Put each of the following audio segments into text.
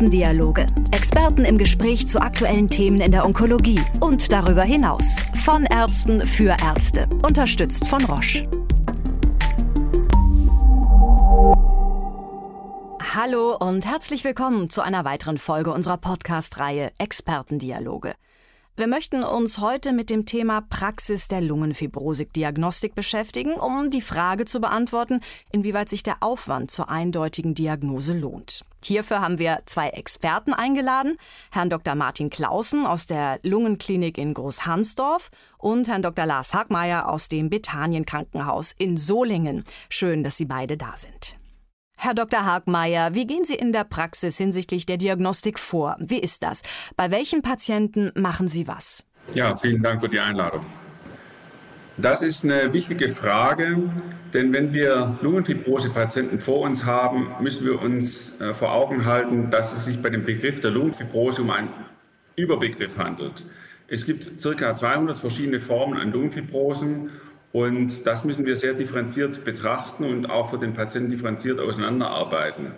Expertendialoge. Experten im Gespräch zu aktuellen Themen in der Onkologie und darüber hinaus. Von Ärzten für Ärzte. Unterstützt von Roche. Hallo und herzlich willkommen zu einer weiteren Folge unserer Podcast-Reihe Expertendialoge. Wir möchten uns heute mit dem Thema Praxis der Lungenfibrosik-Diagnostik beschäftigen, um die Frage zu beantworten, inwieweit sich der Aufwand zur eindeutigen Diagnose lohnt. Hierfür haben wir zwei Experten eingeladen, Herrn Dr. Martin Clausen aus der Lungenklinik in Großhansdorf und Herrn Dr. Lars Hagmeier aus dem Bethanien Krankenhaus in Solingen. Schön, dass Sie beide da sind. Herr Dr. Hagmeier, wie gehen Sie in der Praxis hinsichtlich der Diagnostik vor? Wie ist das? Bei welchen Patienten machen Sie was? Ja, vielen Dank für die Einladung. Das ist eine wichtige Frage, denn wenn wir Lungenfibrose-Patienten vor uns haben, müssen wir uns äh, vor Augen halten, dass es sich bei dem Begriff der Lungenfibrose um einen Überbegriff handelt. Es gibt ca. 200 verschiedene Formen an Lungenfibrosen und das müssen wir sehr differenziert betrachten und auch für den Patienten differenziert auseinanderarbeiten.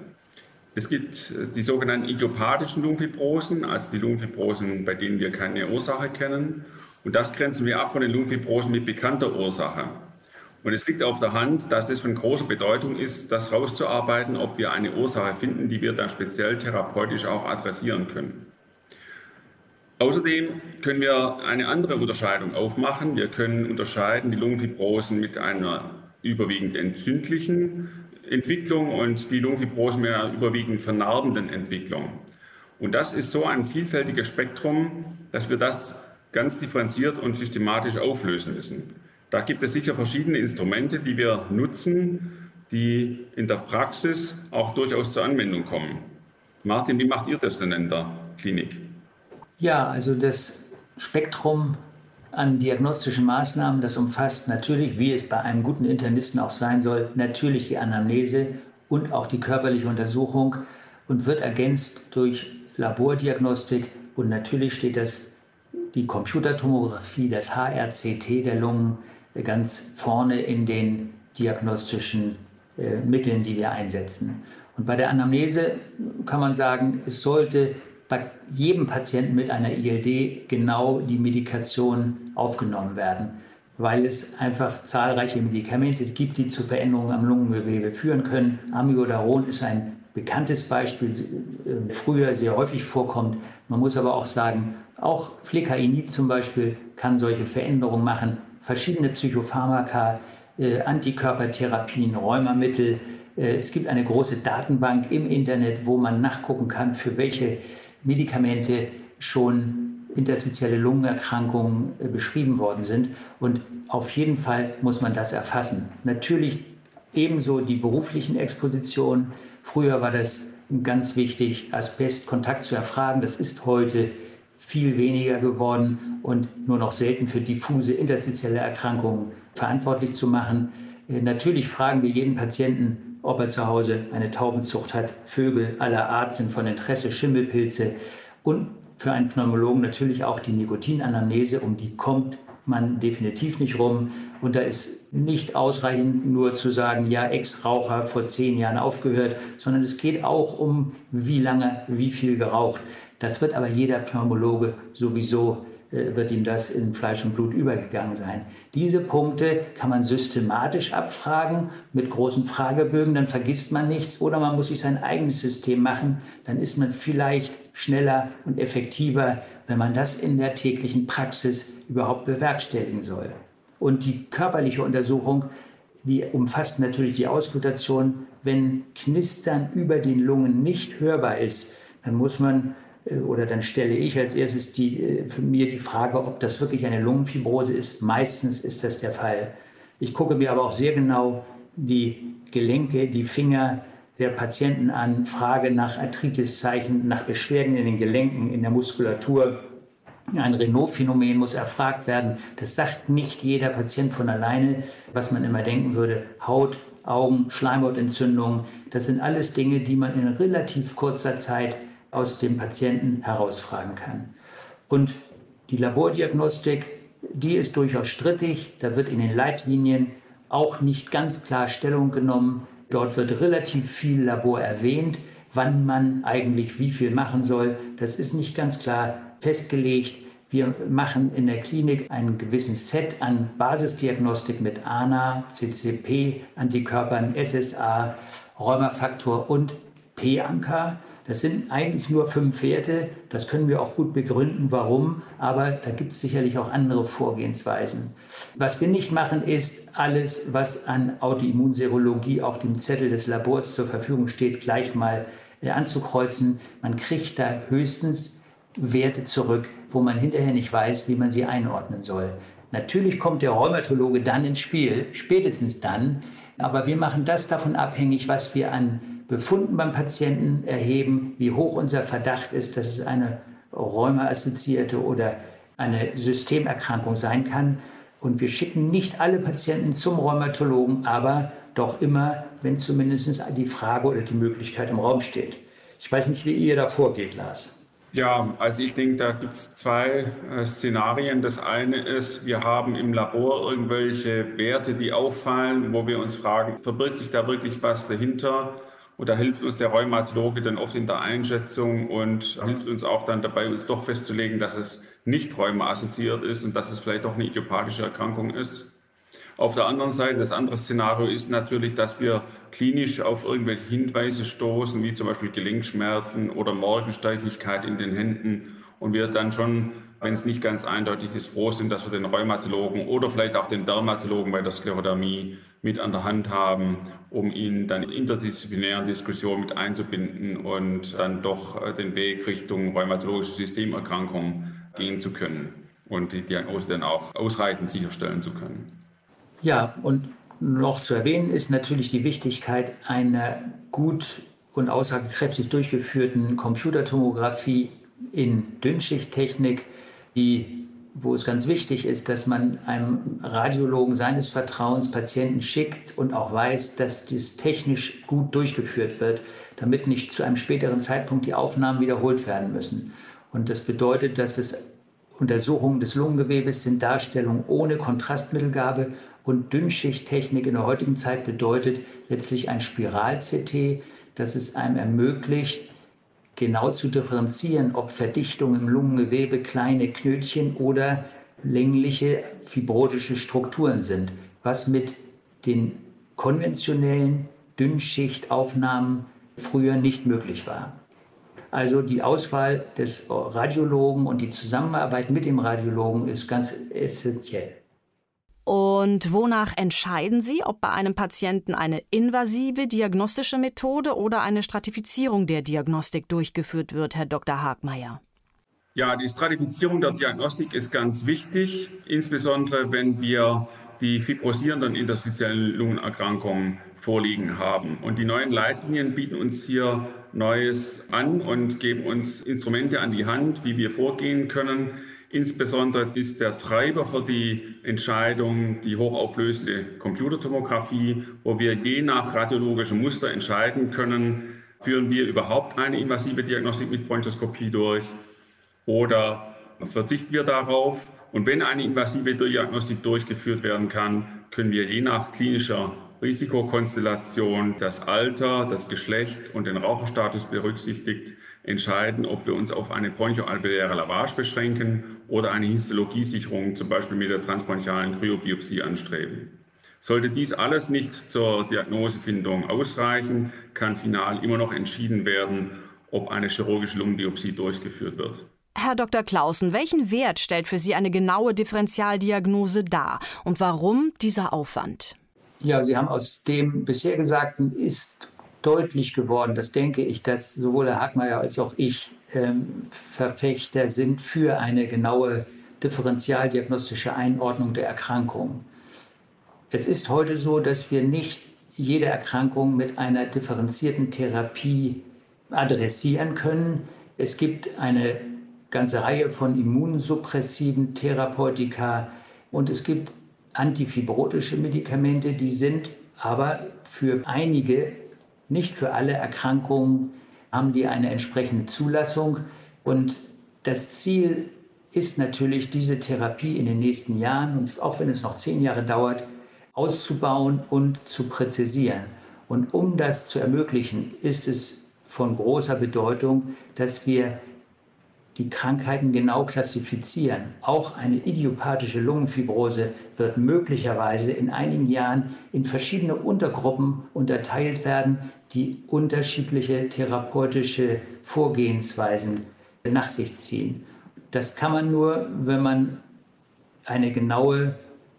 Es gibt äh, die sogenannten idiopathischen Lungenfibrosen, also die Lungenfibrosen, bei denen wir keine Ursache kennen. Und das grenzen wir ab von den Lungenfibrosen mit bekannter Ursache. Und es liegt auf der Hand, dass es von großer Bedeutung ist, das herauszuarbeiten, ob wir eine Ursache finden, die wir dann speziell therapeutisch auch adressieren können. Außerdem können wir eine andere Unterscheidung aufmachen. Wir können unterscheiden die Lungenfibrosen mit einer überwiegend entzündlichen Entwicklung und die Lungenfibrosen mit einer überwiegend vernarbenden Entwicklung. Und das ist so ein vielfältiges Spektrum, dass wir das ganz differenziert und systematisch auflösen müssen. Da gibt es sicher verschiedene Instrumente, die wir nutzen, die in der Praxis auch durchaus zur Anwendung kommen. Martin, wie macht ihr das denn in der Klinik? Ja, also das Spektrum an diagnostischen Maßnahmen, das umfasst natürlich, wie es bei einem guten Internisten auch sein soll, natürlich die Anamnese und auch die körperliche Untersuchung und wird ergänzt durch Labordiagnostik und natürlich steht das die Computertomographie, das HRCT der Lungen ganz vorne in den diagnostischen äh, Mitteln, die wir einsetzen. Und bei der Anamnese kann man sagen, es sollte bei jedem Patienten mit einer ILD genau die Medikation aufgenommen werden, weil es einfach zahlreiche Medikamente gibt, die zu Veränderungen am Lungengewebe führen können. Amiodaron ist ein bekanntes Beispiel, äh, früher sehr häufig vorkommt. Man muss aber auch sagen, auch Flecainid zum Beispiel kann solche Veränderungen machen. Verschiedene Psychopharmaka, äh, Antikörpertherapien, Rheumamittel. Äh, es gibt eine große Datenbank im Internet, wo man nachgucken kann, für welche Medikamente schon interstitielle Lungenerkrankungen äh, beschrieben worden sind. Und auf jeden Fall muss man das erfassen. Natürlich ebenso die beruflichen Expositionen. Früher war das ganz wichtig, Asbestkontakt zu erfragen. Das ist heute viel weniger geworden und nur noch selten für diffuse interstitielle Erkrankungen verantwortlich zu machen. Äh, natürlich fragen wir jeden Patienten, ob er zu Hause eine Taubenzucht hat. Vögel aller Art sind von Interesse, Schimmelpilze und für einen Pneumologen natürlich auch die Nikotinanamnese, um die kommt man definitiv nicht rum. Und da ist nicht ausreichend nur zu sagen, ja, Ex-Raucher vor zehn Jahren aufgehört, sondern es geht auch um, wie lange, wie viel geraucht. Das wird aber jeder Pneumologe sowieso wird ihm das in Fleisch und Blut übergegangen sein. Diese Punkte kann man systematisch abfragen mit großen Fragebögen, dann vergisst man nichts oder man muss sich sein eigenes System machen, dann ist man vielleicht schneller und effektiver, wenn man das in der täglichen Praxis überhaupt bewerkstelligen soll. Und die körperliche Untersuchung, die umfasst natürlich die Auskultation. Wenn Knistern über den Lungen nicht hörbar ist, dann muss man äh, oder dann stelle ich als erstes die, äh, für mir die Frage, ob das wirklich eine Lungenfibrose ist. Meistens ist das der Fall. Ich gucke mir aber auch sehr genau die Gelenke, die Finger der Patienten an, frage nach Arthritiszeichen, nach Beschwerden in den Gelenken, in der Muskulatur. Ein Renault-Phänomen muss erfragt werden. Das sagt nicht jeder Patient von alleine, was man immer denken würde. Haut, Augen, Schleimhautentzündung, das sind alles Dinge, die man in relativ kurzer Zeit aus dem Patienten herausfragen kann. Und die Labordiagnostik, die ist durchaus strittig. Da wird in den Leitlinien auch nicht ganz klar Stellung genommen. Dort wird relativ viel Labor erwähnt. wann man eigentlich wie viel machen soll. Das ist nicht ganz klar festgelegt. Wir machen in der Klinik einen gewissen Set an Basisdiagnostik mit ANA, CCP, Antikörpern, SSA, Rheumafaktor und P-Anker. Das sind eigentlich nur fünf Werte. Das können wir auch gut begründen, warum. Aber da gibt es sicherlich auch andere Vorgehensweisen. Was wir nicht machen, ist alles, was an Autoimmunserologie auf dem Zettel des Labors zur Verfügung steht, gleich mal äh, anzukreuzen. Man kriegt da höchstens Werte zurück, wo man hinterher nicht weiß, wie man sie einordnen soll. Natürlich kommt der Rheumatologe dann ins Spiel, spätestens dann. Aber wir machen das davon abhängig, was wir an Befunden beim Patienten erheben, wie hoch unser Verdacht ist, dass es eine Rheuma-assoziierte oder eine Systemerkrankung sein kann. Und wir schicken nicht alle Patienten zum Rheumatologen, aber doch immer, wenn zumindest die Frage oder die Möglichkeit im Raum steht. Ich weiß nicht, wie ihr da vorgeht, Lars. Ja, also ich denke, da gibt es zwei äh, Szenarien. Das eine ist, wir haben im Labor irgendwelche Werte, die auffallen, wo wir uns fragen, verbirgt sich da wirklich was dahinter? Und da hilft uns der Rheumatologe dann oft in der Einschätzung und hilft uns auch dann dabei, uns doch festzulegen, dass es nicht rheuma-assoziiert ist und dass es vielleicht auch eine idiopathische Erkrankung ist. Auf der anderen Seite, das andere Szenario ist natürlich, dass wir klinisch auf irgendwelche Hinweise stoßen, wie zum Beispiel Gelenkschmerzen oder Morgensteifigkeit in den Händen und wir dann schon, wenn es nicht ganz eindeutig ist, froh sind, dass wir den Rheumatologen oder vielleicht auch den Dermatologen bei der Sklerodermie mit an der Hand haben, um ihn dann in interdisziplinären Diskussionen mit einzubinden und dann doch äh, den Weg Richtung rheumatologische Systemerkrankung gehen zu können und die Diagnose dann auch ausreichend sicherstellen zu können. Ja, und noch zu erwähnen ist natürlich die Wichtigkeit einer gut und aussagekräftig durchgeführten Computertomographie in Dünnschichttechnik, die, wo es ganz wichtig ist, dass man einem Radiologen seines Vertrauens Patienten schickt und auch weiß, dass dies technisch gut durchgeführt wird, damit nicht zu einem späteren Zeitpunkt die Aufnahmen wiederholt werden müssen. Und das bedeutet, dass es Untersuchungen des Lungengewebes sind Darstellungen ohne Kontrastmittelgabe und Dünnschichttechnik in der heutigen Zeit bedeutet letztlich ein Spiral-CT, das es einem ermöglicht, genau zu differenzieren, ob Verdichtung im Lungengewebe kleine Knötchen oder längliche fibrotische Strukturen sind, was mit den konventionellen Dünnschichtaufnahmen früher nicht möglich war. Also die Auswahl des Radiologen und die Zusammenarbeit mit dem Radiologen ist ganz essentiell. Und wonach entscheiden Sie, ob bei einem Patienten eine invasive diagnostische Methode oder eine Stratifizierung der Diagnostik durchgeführt wird, Herr Dr. Hagmeier? Ja, die Stratifizierung der Diagnostik ist ganz wichtig, insbesondere wenn wir die fibrosierenden interstitiellen Lungenerkrankungen vorliegen haben. Und die neuen Leitlinien bieten uns hier Neues an und geben uns Instrumente an die Hand, wie wir vorgehen können. Insbesondere ist der Treiber für die Entscheidung die hochauflösende Computertomographie, wo wir je nach radiologischem Muster entscheiden können, führen wir überhaupt eine invasive Diagnostik mit Bronchoskopie durch oder verzichten wir darauf. Und wenn eine invasive Diagnostik durchgeführt werden kann, können wir je nach klinischer Risikokonstellation das Alter, das Geschlecht und den Raucherstatus berücksichtigt entscheiden, ob wir uns auf eine bronchoalveoläre Lavage beschränken oder eine Histologiesicherung, zum Beispiel mit der transbronchialen Kryobiopsie, anstreben. Sollte dies alles nicht zur Diagnosefindung ausreichen, kann final immer noch entschieden werden, ob eine chirurgische Lungenbiopsie durchgeführt wird. Herr Dr. Clausen, welchen Wert stellt für Sie eine genaue Differentialdiagnose dar und warum dieser Aufwand? Ja, Sie haben aus dem bisher Gesagten ist deutlich geworden, das denke ich, dass sowohl Herr Hackmeier als auch ich ähm, Verfechter sind für eine genaue differentialdiagnostische Einordnung der Erkrankung. Es ist heute so, dass wir nicht jede Erkrankung mit einer differenzierten Therapie adressieren können. Es gibt eine ganze Reihe von immunsuppressiven Therapeutika und es gibt antifibrotische Medikamente, die sind aber für einige nicht für alle Erkrankungen haben die eine entsprechende Zulassung. Und das Ziel ist natürlich, diese Therapie in den nächsten Jahren, und auch wenn es noch zehn Jahre dauert, auszubauen und zu präzisieren. Und um das zu ermöglichen, ist es von großer Bedeutung, dass wir die Krankheiten genau klassifizieren. Auch eine idiopathische Lungenfibrose wird möglicherweise in einigen Jahren in verschiedene Untergruppen unterteilt werden, die unterschiedliche therapeutische Vorgehensweisen nach sich ziehen. Das kann man nur, wenn man eine genaue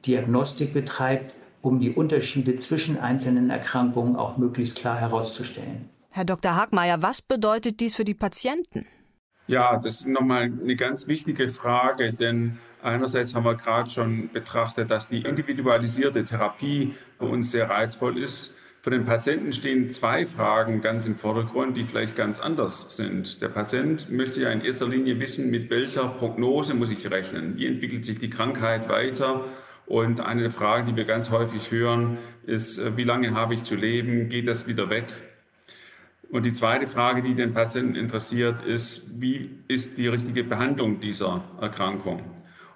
Diagnostik betreibt, um die Unterschiede zwischen einzelnen Erkrankungen auch möglichst klar herauszustellen. Herr Dr. Hagmeier, was bedeutet dies für die Patienten? Ja, das ist nochmal eine ganz wichtige Frage, denn einerseits haben wir gerade schon betrachtet, dass die individualisierte Therapie für uns sehr reizvoll ist. Für den Patienten stehen zwei Fragen ganz im Vordergrund, die vielleicht ganz anders sind. Der Patient möchte ja in erster Linie wissen, mit welcher Prognose muss ich rechnen? Wie entwickelt sich die Krankheit weiter? Und eine Frage, die wir ganz häufig hören, ist, wie lange habe ich zu leben? Geht das wieder weg? Und die zweite Frage, die den Patienten interessiert, ist, wie ist die richtige Behandlung dieser Erkrankung?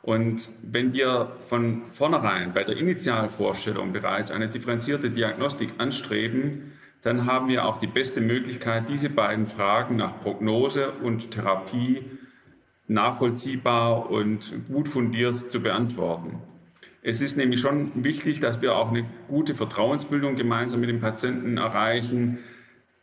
Und wenn wir von vornherein bei der Initialvorstellung bereits eine differenzierte Diagnostik anstreben, dann haben wir auch die beste Möglichkeit, diese beiden Fragen nach Prognose und Therapie nachvollziehbar und gut fundiert zu beantworten. Es ist nämlich schon wichtig, dass wir auch eine gute Vertrauensbildung gemeinsam mit dem Patienten erreichen,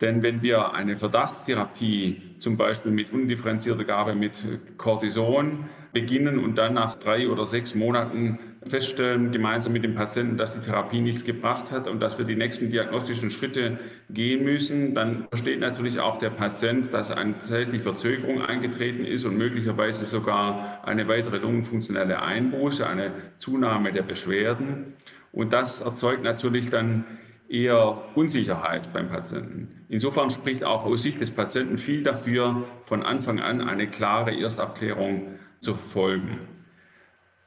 denn wenn wir eine Verdachtstherapie, zum Beispiel mit undifferenzierter Gabe mit Cortison, beginnen und dann nach drei oder sechs Monaten feststellen, gemeinsam mit dem Patienten, dass die Therapie nichts gebracht hat und dass wir die nächsten diagnostischen Schritte gehen müssen, dann versteht natürlich auch der Patient, dass eine zeitliche Verzögerung eingetreten ist und möglicherweise sogar eine weitere lungenfunktionelle Einbuße, eine Zunahme der Beschwerden. Und das erzeugt natürlich dann eher Unsicherheit beim Patienten. Insofern spricht auch aus Sicht des Patienten viel dafür, von Anfang an eine klare Erstabklärung zu folgen.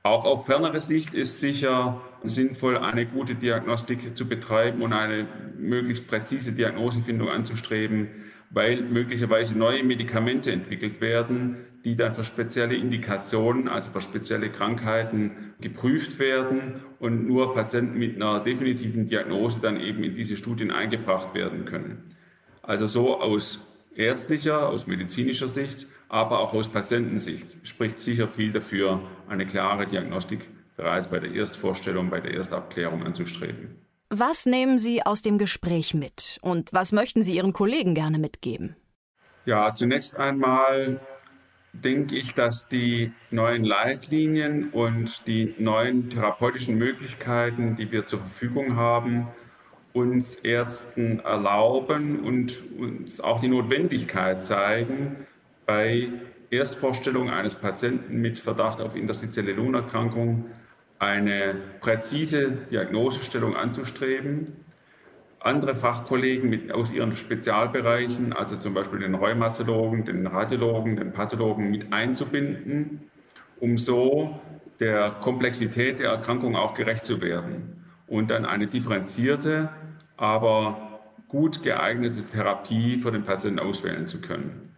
Auch auf fernere Sicht ist sicher sinnvoll, eine gute Diagnostik zu betreiben und eine möglichst präzise Diagnosefindung anzustreben, weil möglicherweise neue Medikamente entwickelt werden, die dann für spezielle Indikationen, also für spezielle Krankheiten geprüft werden und nur Patienten mit einer definitiven Diagnose dann eben in diese Studien eingebracht werden können. Also so aus ärztlicher, aus medizinischer Sicht, aber auch aus Patientensicht spricht sicher viel dafür, eine klare Diagnostik bereits bei der Erstvorstellung, bei der Erstabklärung anzustreben. Was nehmen Sie aus dem Gespräch mit und was möchten Sie Ihren Kollegen gerne mitgeben? Ja, zunächst einmal denke ich, dass die neuen Leitlinien und die neuen therapeutischen Möglichkeiten, die wir zur Verfügung haben, uns Ärzten erlauben und uns auch die Notwendigkeit zeigen, bei Erstvorstellung eines Patienten mit Verdacht auf interstitielle Lungenerkrankung eine präzise Diagnosestellung anzustreben andere Fachkollegen mit, aus ihren Spezialbereichen, also zum Beispiel den Rheumatologen, den Radiologen, den Pathologen mit einzubinden, um so der Komplexität der Erkrankung auch gerecht zu werden und dann eine differenzierte, aber gut geeignete Therapie für den Patienten auswählen zu können.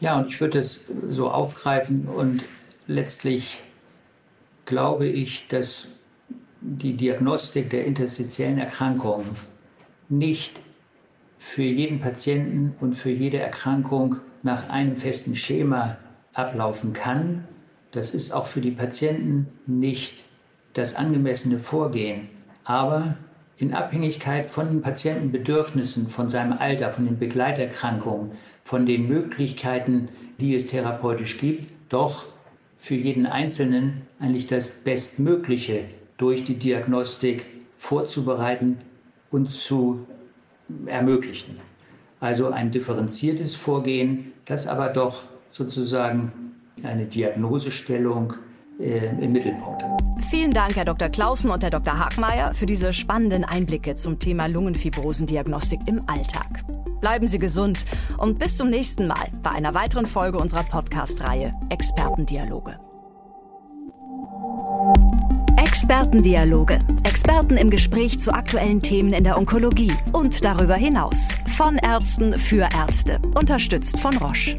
Ja, und ich würde es so aufgreifen und letztlich glaube ich, dass die Diagnostik der interstitiellen Erkrankungen nicht für jeden Patienten und für jede Erkrankung nach einem festen Schema ablaufen kann. Das ist auch für die Patienten nicht das angemessene Vorgehen. Aber in Abhängigkeit von den Patientenbedürfnissen, von seinem Alter, von den Begleiterkrankungen, von den Möglichkeiten, die es therapeutisch gibt, doch für jeden Einzelnen eigentlich das Bestmögliche durch die Diagnostik vorzubereiten uns zu ermöglichen. Also ein differenziertes Vorgehen, das aber doch sozusagen eine Diagnosestellung äh, im Mittelpunkt hat. Vielen Dank, Herr Dr. Clausen und Herr Dr. Hagmeier, für diese spannenden Einblicke zum Thema Lungenfibrosendiagnostik im Alltag. Bleiben Sie gesund und bis zum nächsten Mal bei einer weiteren Folge unserer Podcast-Reihe Expertendialoge. Expertendialoge. Experten im Gespräch zu aktuellen Themen in der Onkologie und darüber hinaus. Von Ärzten für Ärzte. Unterstützt von Roche.